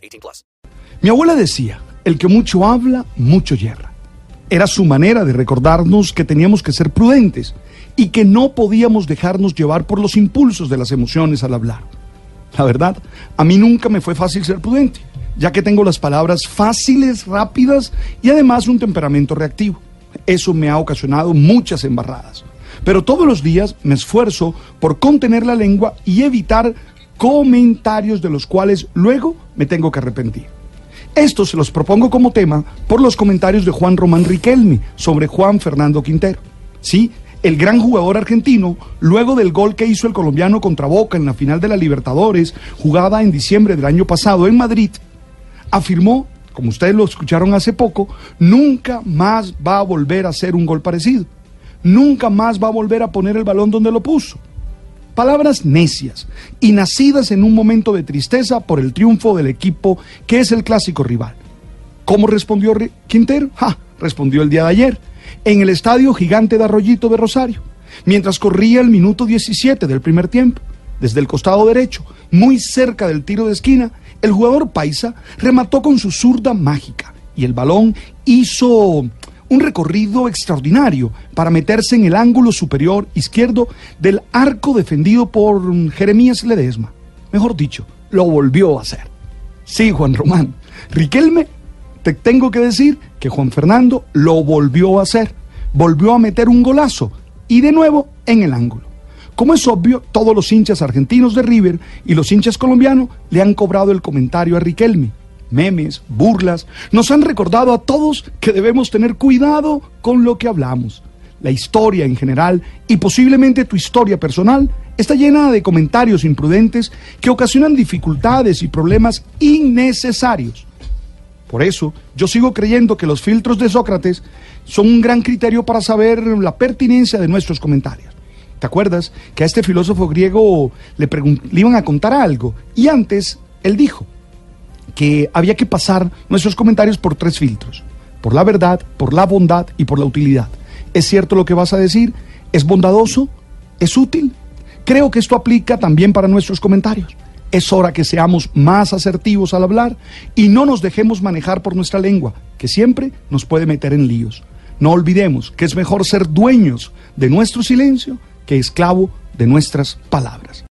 18 plus. Mi abuela decía, el que mucho habla, mucho yerra. Era su manera de recordarnos que teníamos que ser prudentes y que no podíamos dejarnos llevar por los impulsos de las emociones al hablar. La verdad, a mí nunca me fue fácil ser prudente, ya que tengo las palabras fáciles, rápidas y además un temperamento reactivo. Eso me ha ocasionado muchas embarradas. Pero todos los días me esfuerzo por contener la lengua y evitar comentarios de los cuales luego me tengo que arrepentir. Esto se los propongo como tema por los comentarios de Juan Román Riquelme sobre Juan Fernando Quintero. Sí, el gran jugador argentino, luego del gol que hizo el colombiano contra Boca en la final de la Libertadores, jugada en diciembre del año pasado en Madrid, afirmó como ustedes lo escucharon hace poco, nunca más va a volver a hacer un gol parecido. Nunca más va a volver a poner el balón donde lo puso. Palabras necias y nacidas en un momento de tristeza por el triunfo del equipo que es el clásico rival. ¿Cómo respondió Quintero? Ja, respondió el día de ayer, en el estadio gigante de Arroyito de Rosario, mientras corría el minuto 17 del primer tiempo, desde el costado derecho, muy cerca del tiro de esquina, el jugador paisa remató con su zurda mágica y el balón hizo un recorrido extraordinario para meterse en el ángulo superior izquierdo del arco defendido por Jeremías Ledesma. Mejor dicho, lo volvió a hacer. Sí, Juan Román. Riquelme, te tengo que decir que Juan Fernando lo volvió a hacer. Volvió a meter un golazo y de nuevo en el ángulo. Como es obvio, todos los hinchas argentinos de River y los hinchas colombianos le han cobrado el comentario a Riquelme. Memes, burlas, nos han recordado a todos que debemos tener cuidado con lo que hablamos. La historia en general y posiblemente tu historia personal está llena de comentarios imprudentes que ocasionan dificultades y problemas innecesarios. Por eso, yo sigo creyendo que los filtros de Sócrates son un gran criterio para saber la pertinencia de nuestros comentarios. ¿Te acuerdas que a este filósofo griego le, le iban a contar algo? Y antes él dijo que había que pasar nuestros comentarios por tres filtros. Por la verdad, por la bondad y por la utilidad. ¿Es cierto lo que vas a decir? ¿Es bondadoso? ¿Es útil? Creo que esto aplica también para nuestros comentarios. Es hora que seamos más asertivos al hablar y no nos dejemos manejar por nuestra lengua, que siempre nos puede meter en líos. No olvidemos que es mejor ser dueños de nuestro silencio que esclavo de nuestras palabras.